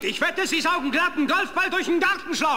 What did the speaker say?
Ich wette, Sie saugen glatten Golfball durch ein Gartenschlauch.